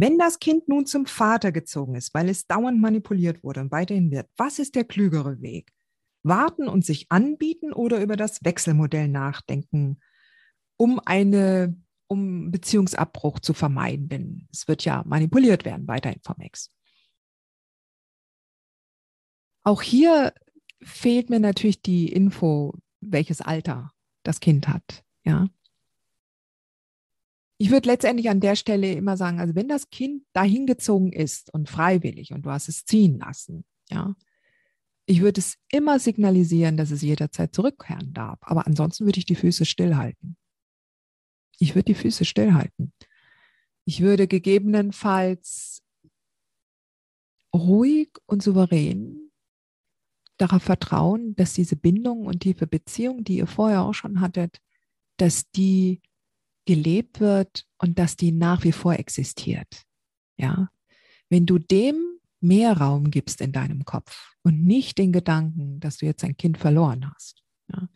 Wenn das Kind nun zum Vater gezogen ist, weil es dauernd manipuliert wurde und weiterhin wird, was ist der klügere Weg? Warten und sich anbieten oder über das Wechselmodell nachdenken, um eine um Beziehungsabbruch zu vermeiden, denn es wird ja manipuliert werden weiterhin vom Ex. Auch hier fehlt mir natürlich die Info, welches Alter das Kind hat. Ja, ich würde letztendlich an der Stelle immer sagen, also wenn das Kind dahin gezogen ist und freiwillig und du hast es ziehen lassen, ja, ich würde es immer signalisieren, dass es jederzeit zurückkehren darf. Aber ansonsten würde ich die Füße stillhalten. Ich würde die Füße stillhalten. Ich würde gegebenenfalls ruhig und souverän darauf vertrauen, dass diese Bindung und tiefe Beziehung, die ihr vorher auch schon hattet, dass die gelebt wird und dass die nach wie vor existiert. Ja, wenn du dem mehr Raum gibst in deinem Kopf und nicht den Gedanken, dass du jetzt ein Kind verloren hast. Ja.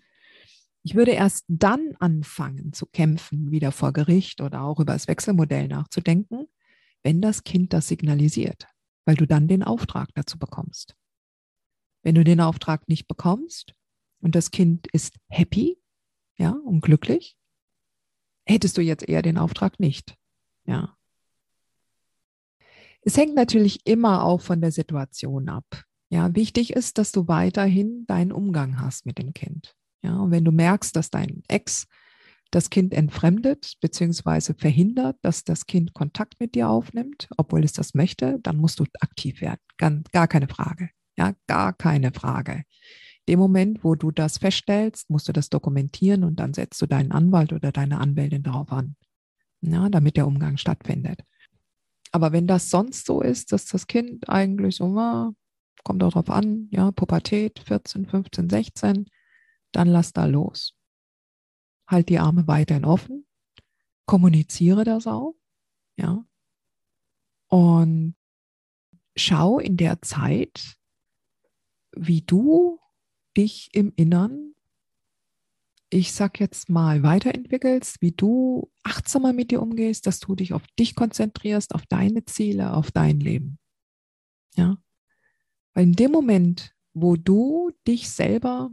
Ich würde erst dann anfangen zu kämpfen, wieder vor Gericht oder auch über das Wechselmodell nachzudenken, wenn das Kind das signalisiert, weil du dann den Auftrag dazu bekommst. Wenn du den Auftrag nicht bekommst und das Kind ist happy, ja, und glücklich, hättest du jetzt eher den Auftrag nicht. Ja. Es hängt natürlich immer auch von der Situation ab. Ja, wichtig ist, dass du weiterhin deinen Umgang hast mit dem Kind. Ja, und wenn du merkst, dass dein Ex das Kind entfremdet bzw. verhindert, dass das Kind Kontakt mit dir aufnimmt, obwohl es das möchte, dann musst du aktiv werden. Gar, gar keine Frage. Ja, gar keine Frage. Dem Moment, wo du das feststellst, musst du das dokumentieren und dann setzt du deinen Anwalt oder deine Anwältin darauf an, ja, damit der Umgang stattfindet. Aber wenn das sonst so ist, dass das Kind eigentlich so, na, kommt drauf an, ja, Pubertät, 14, 15, 16, dann lass da los. Halt die Arme weiterhin offen, kommuniziere das auch, ja, und schau in der Zeit, wie du dich im Innern, ich sag jetzt mal, weiterentwickelst, wie du achtsamer mit dir umgehst, dass du dich auf dich konzentrierst, auf deine Ziele, auf dein Leben. Ja. Weil in dem Moment, wo du dich selber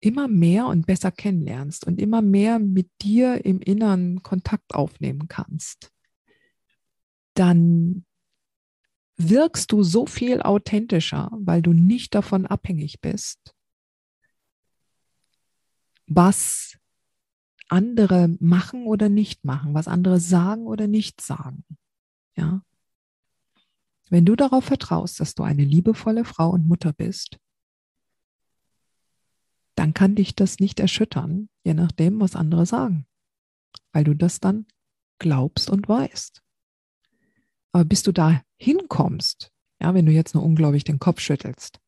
immer mehr und besser kennenlernst und immer mehr mit dir im Innern Kontakt aufnehmen kannst, dann wirkst du so viel authentischer, weil du nicht davon abhängig bist, was andere machen oder nicht machen, was andere sagen oder nicht sagen. Ja. Wenn du darauf vertraust, dass du eine liebevolle Frau und Mutter bist, dann kann dich das nicht erschüttern, je nachdem, was andere sagen, weil du das dann glaubst und weißt. Aber bis du da hinkommst, ja, wenn du jetzt nur unglaublich den Kopf schüttelst,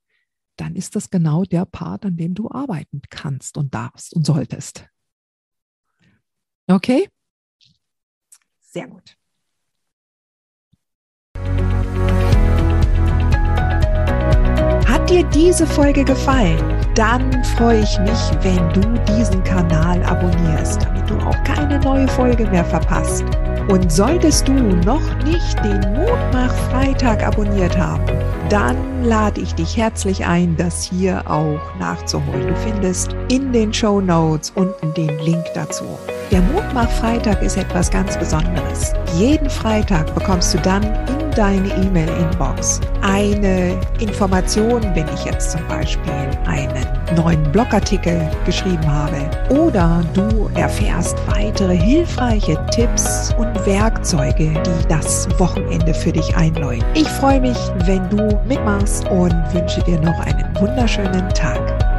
dann ist das genau der Part, an dem du arbeiten kannst und darfst und solltest. Okay? Sehr gut. Hat dir diese Folge gefallen? Dann freue ich mich, wenn du diesen Kanal abonnierst, damit du auch keine neue Folge mehr verpasst. Und solltest du noch nicht den Mutmach Freitag abonniert haben, dann lade ich dich herzlich ein, das hier auch nachzuholen. Du findest in den Show Notes unten den Link dazu. Der Mutmach Freitag ist etwas ganz Besonderes. Jeden Freitag bekommst du dann in deine E-Mail-Inbox eine Information, wenn ich jetzt zum Beispiel einen neuen Blogartikel geschrieben habe oder du erfährst weitere hilfreiche Tipps und Werkzeuge, die das Wochenende für dich einläuten. Ich freue mich, wenn du mitmachst und wünsche dir noch einen wunderschönen Tag.